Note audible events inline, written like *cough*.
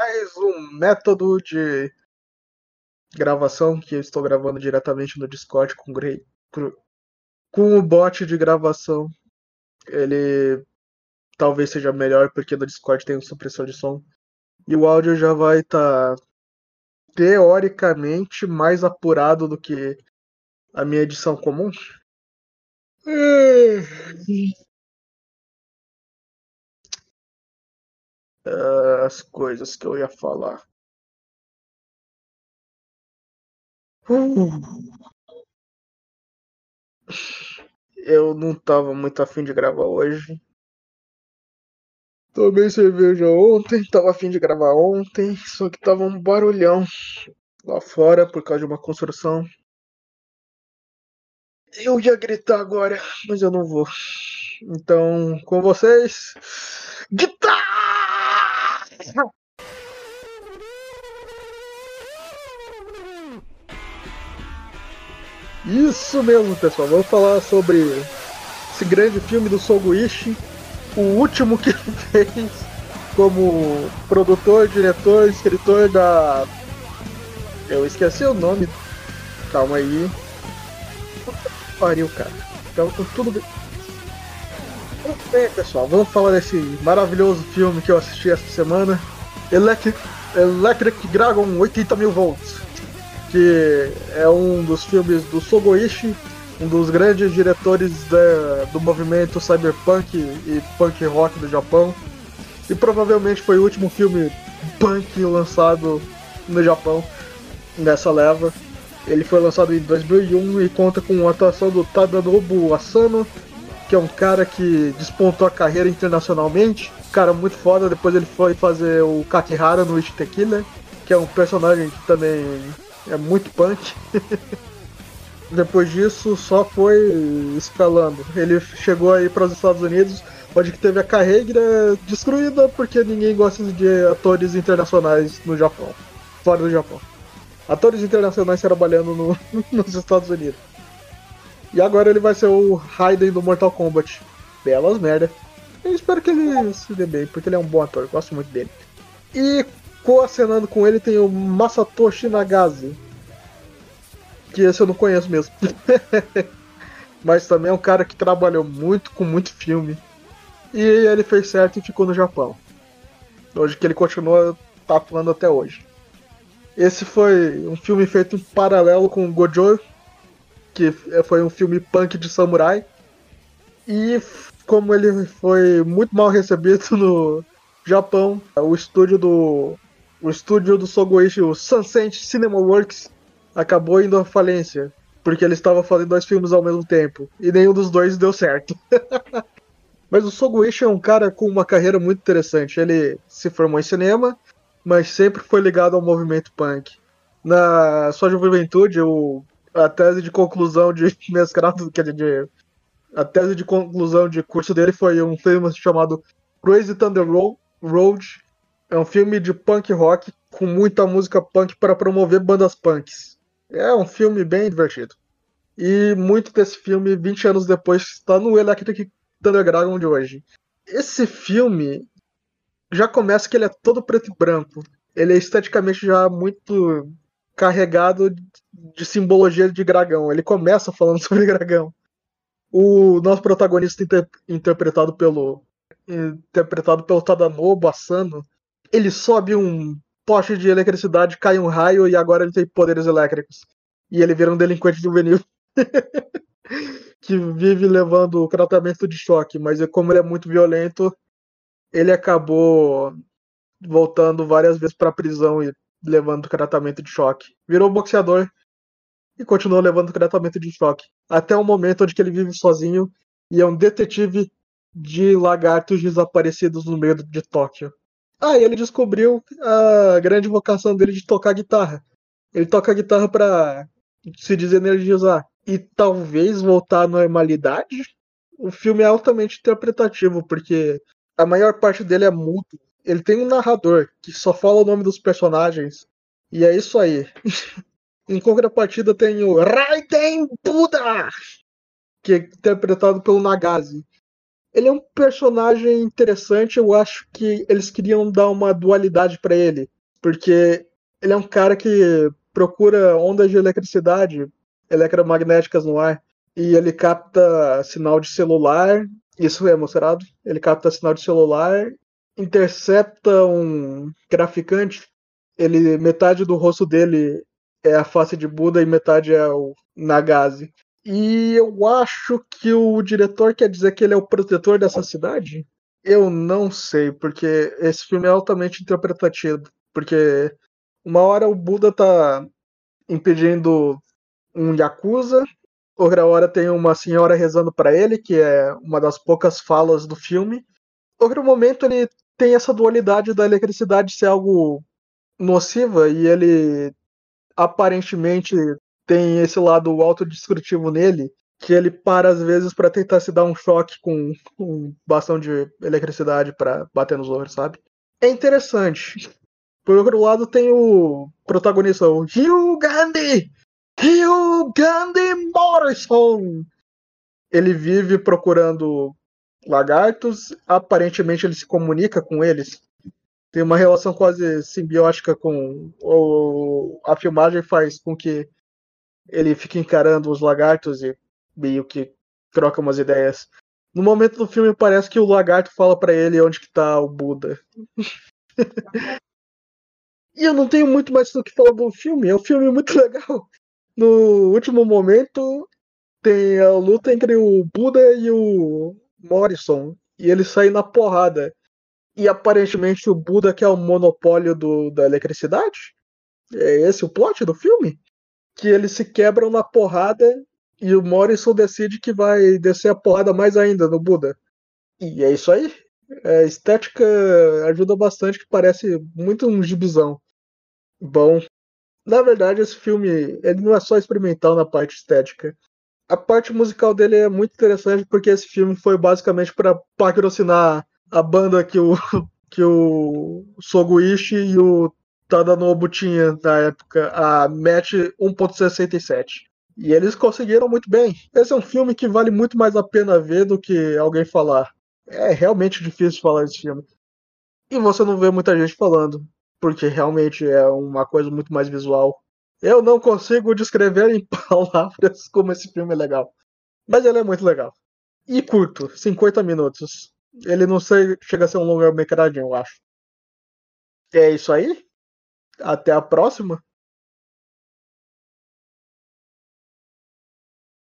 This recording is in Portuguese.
mais um método de gravação que eu estou gravando diretamente no Discord com, com o bot de gravação. Ele talvez seja melhor porque no Discord tem um supressor de som e o áudio já vai estar tá, teoricamente mais apurado do que a minha edição comum. Ah, as coisas que eu ia falar. Eu não tava muito afim de gravar hoje. Tomei cerveja ontem, tava afim de gravar ontem, só que tava um barulhão lá fora por causa de uma construção. Eu ia gritar agora, mas eu não vou. Então, com vocês, guitarra! Isso mesmo, pessoal. Vamos falar sobre esse grande filme do Soguishi, o último que ele *laughs* fez como produtor, diretor, escritor da. Eu esqueci o nome. Calma aí. Pariu, cara. Então, tudo bem. Bem, pessoal, vamos falar desse maravilhoso filme que eu assisti esta semana: Electric, Electric Dragon 80 mil volts que é um dos filmes do Sogoishi, um dos grandes diretores da, do movimento cyberpunk e punk rock do Japão. E provavelmente foi o último filme punk lançado no Japão nessa leva. Ele foi lançado em 2001 e conta com a atuação do Tadanobu Asano, que é um cara que despontou a carreira internacionalmente. Cara muito foda, depois ele foi fazer o Kakihara no Ichi Tequila, que é um personagem que também é muito punk. *laughs* Depois disso, só foi escalando. Ele chegou aí para os Estados Unidos, onde teve a carreira destruída porque ninguém gosta de atores internacionais no Japão, fora do Japão. Atores internacionais trabalhando no, *laughs* nos Estados Unidos. E agora ele vai ser o Raiden do Mortal Kombat. Belas merda. Eu espero que ele se dê bem, porque ele é um bom ator, gosto muito dele. E Coacenando com ele tem o Masatoshi Nagase. Que esse eu não conheço mesmo. *laughs* Mas também é um cara que trabalhou muito com muito filme. E ele fez certo e ficou no Japão. Hoje que ele continua tatuando até hoje. Esse foi um filme feito em paralelo com Gojo, que foi um filme punk de samurai. E como ele foi muito mal recebido *laughs* no Japão, o estúdio do o estúdio do Sogoishi, o Sunset Cinema Works, acabou indo à falência, porque ele estava fazendo dois filmes ao mesmo tempo, e nenhum dos dois deu certo. *laughs* mas o Sogoishi é um cara com uma carreira muito interessante. Ele se formou em cinema, mas sempre foi ligado ao movimento punk. Na sua juventude, o, a tese de conclusão de *laughs* mestrado, quer dizer, a tese de conclusão de curso dele foi um filme chamado Crazy Thunder Road, é um filme de punk rock com muita música punk para promover bandas punks. É um filme bem divertido. E muito desse filme, 20 anos depois, está no Electric Thunder Dragon de hoje. Esse filme já começa que ele é todo preto e branco. Ele é esteticamente já muito carregado de simbologia de dragão. Ele começa falando *laughs* sobre dragão. O nosso protagonista inter interpretado pelo interpretado pelo Tadanobu Asano, ele sobe um poste de eletricidade, cai um raio e agora ele tem poderes elétricos. E ele vira um delinquente juvenil. *laughs* que vive levando tratamento de choque, mas como ele é muito violento, ele acabou voltando várias vezes para prisão e levando tratamento de choque. Virou boxeador e continuou levando tratamento de choque. Até o momento onde ele vive sozinho e é um detetive de lagartos desaparecidos no meio de Tóquio. Ah, e ele descobriu a grande vocação dele de tocar guitarra. Ele toca guitarra para se desenergizar e talvez voltar à normalidade. O filme é altamente interpretativo, porque a maior parte dele é mudo. Ele tem um narrador que só fala o nome dos personagens. E é isso aí. *laughs* em contrapartida tem o Raiden Buda, que é interpretado pelo Nagase. Ele é um personagem interessante. Eu acho que eles queriam dar uma dualidade para ele, porque ele é um cara que procura ondas de eletricidade eletromagnéticas no ar e ele capta sinal de celular. Isso é mostrado. Ele capta sinal de celular, intercepta um traficante. Ele metade do rosto dele é a face de Buda e metade é o Nagase. E eu acho que o diretor quer dizer que ele é o protetor dessa cidade? Eu não sei, porque esse filme é altamente interpretativo. Porque uma hora o Buda tá impedindo um Yakuza, outra hora tem uma senhora rezando para ele, que é uma das poucas falas do filme. Outro momento ele tem essa dualidade da eletricidade ser algo nociva e ele aparentemente tem esse lado autodestrutivo nele, que ele para às vezes para tentar se dar um choque com um bastão de eletricidade para bater nos outros, sabe? É interessante. Por outro lado, tem o protagonista, o Hugh Gandhi! Hugh Gandhi Morrison! Ele vive procurando lagartos, aparentemente ele se comunica com eles. Tem uma relação quase simbiótica com. O, a filmagem faz com que ele fica encarando os lagartos e meio que troca umas ideias. No momento do filme parece que o lagarto fala para ele onde que tá o Buda. *laughs* e eu não tenho muito mais do que falar do filme. É um filme muito *laughs* legal. No último momento tem a luta entre o Buda e o Morrison. E eles saem na porrada. E aparentemente o Buda quer o monopólio do, da eletricidade? É esse o plot do filme? Que eles se quebram na porrada e o Morrison decide que vai descer a porrada mais ainda no Buda. E é isso aí. A estética ajuda bastante, que parece muito um gibizão. Bom, na verdade esse filme ele não é só experimental na parte estética. A parte musical dele é muito interessante porque esse filme foi basicamente para patrocinar a banda que o *laughs* que o Soguichi e o Tadanobu tinha na época a Match 1.67. E eles conseguiram muito bem. Esse é um filme que vale muito mais a pena ver do que alguém falar. É realmente difícil falar desse filme. E você não vê muita gente falando, porque realmente é uma coisa muito mais visual. Eu não consigo descrever em *laughs* palavras como esse filme é legal. Mas ele é muito legal. E curto, 50 minutos. Ele não sei, chega a ser um longa-metragem, eu acho. É isso aí? Até a próxima.